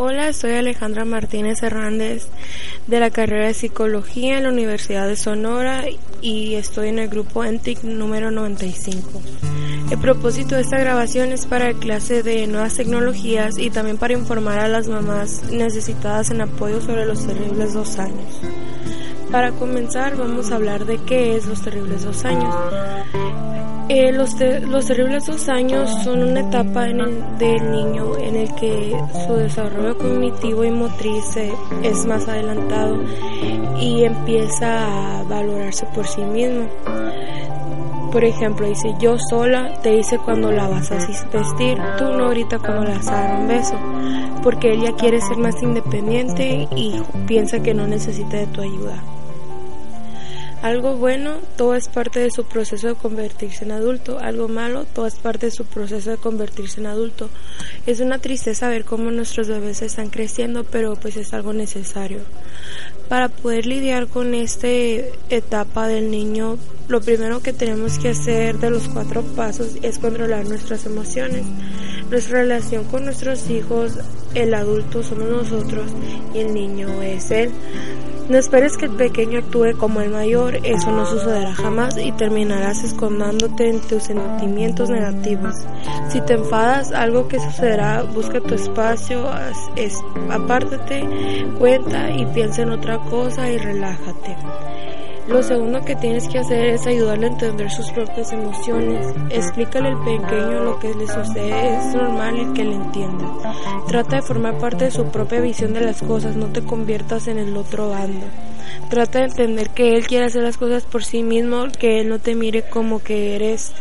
Hola, soy Alejandra Martínez Hernández de la carrera de Psicología en la Universidad de Sonora y estoy en el grupo ENTIC número 95. El propósito de esta grabación es para la clase de nuevas tecnologías y también para informar a las mamás necesitadas en apoyo sobre los terribles dos años. Para comenzar vamos a hablar de qué es los terribles dos años. Eh, los, los, terribles dos años son una etapa en el, del niño en el que su desarrollo cognitivo y motriz es más adelantado y empieza a valorarse por sí mismo. Por ejemplo, dice yo sola, te dice cuando la vas a vestir, tú no ahorita cuando la vas a dar un beso, porque ella quiere ser más independiente y piensa que no necesita de tu ayuda. Algo bueno, todo es parte de su proceso de convertirse en adulto. Algo malo, todo es parte de su proceso de convertirse en adulto. Es una tristeza ver cómo nuestros bebés están creciendo, pero pues es algo necesario. Para poder lidiar con esta etapa del niño, lo primero que tenemos que hacer de los cuatro pasos es controlar nuestras emociones. Nuestra relación con nuestros hijos, el adulto somos nosotros y el niño es él. No esperes que el pequeño actúe como el mayor, eso no sucederá jamás y terminarás escondándote en tus sentimientos negativos. Si te enfadas, algo que sucederá, busca tu espacio, es, apártate, cuenta y piensa en otra cosa y relájate. Lo segundo que tienes que hacer es ayudarle a entender sus propias emociones. Explícale al pequeño lo que le sucede, es normal el que le entienda. Trata de formar parte de su propia visión de las cosas, no te conviertas en el otro bando. Trata de entender que él quiere hacer las cosas por sí mismo, que él no te mire como que eres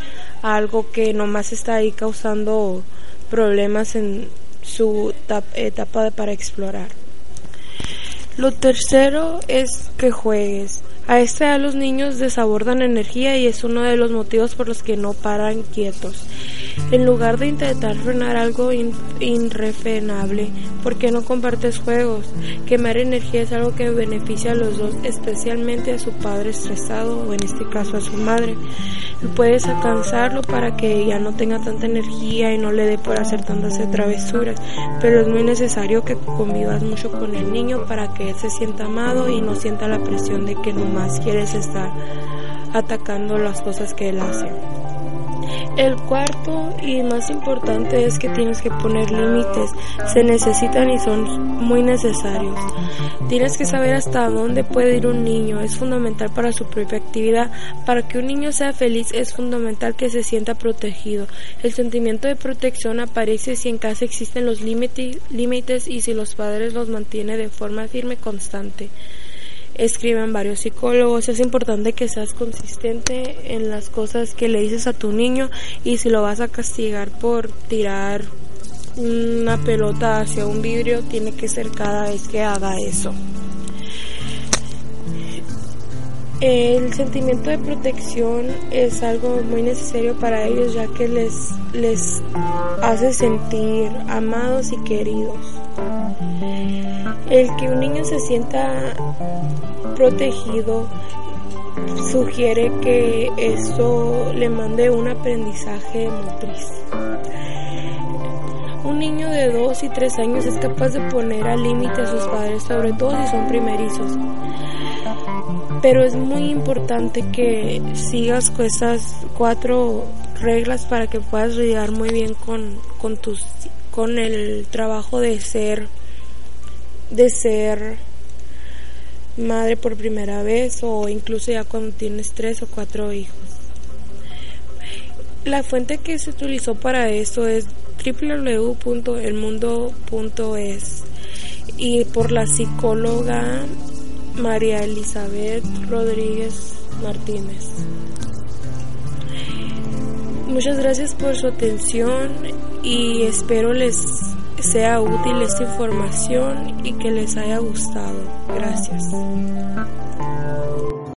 algo que nomás está ahí causando problemas en su etapa para explorar. Lo tercero es que juegues. A esta edad los niños desabordan energía y es uno de los motivos por los que no paran quietos. En lugar de intentar frenar algo irrefrenable, ¿por qué no compartes juegos? Quemar energía es algo que beneficia a los dos, especialmente a su padre estresado o en este caso a su madre. Puedes alcanzarlo para que ya no tenga tanta energía y no le dé por hacer tantas travesuras, pero es muy necesario que convivas mucho con el niño para que él se sienta amado y no sienta la presión de que no más quieres estar atacando las cosas que él hace. El cuarto y más importante es que tienes que poner límites. Se necesitan y son muy necesarios. Tienes que saber hasta dónde puede ir un niño. Es fundamental para su propia actividad. Para que un niño sea feliz es fundamental que se sienta protegido. El sentimiento de protección aparece si en casa existen los límites y si los padres los mantienen de forma firme y constante escriben varios psicólogos. Es importante que seas consistente en las cosas que le dices a tu niño y si lo vas a castigar por tirar una pelota hacia un vidrio, tiene que ser cada vez que haga eso. El sentimiento de protección es algo muy necesario para ellos ya que les, les hace sentir amados y queridos. El que un niño se sienta protegido sugiere que eso le mande un aprendizaje motriz. Un niño de 2 y 3 años es capaz de poner al límite a sus padres, sobre todo si son primerizos. Pero es muy importante que sigas con esas cuatro reglas para que puedas lidiar muy bien con, con, tus, con el trabajo de ser de ser madre por primera vez o incluso ya cuando tienes tres o cuatro hijos. La fuente que se utilizó para eso es www.elmundo.es y por la psicóloga María Elizabeth Rodríguez Martínez. Muchas gracias por su atención y espero sea útil esta información y que les haya gustado. Gracias.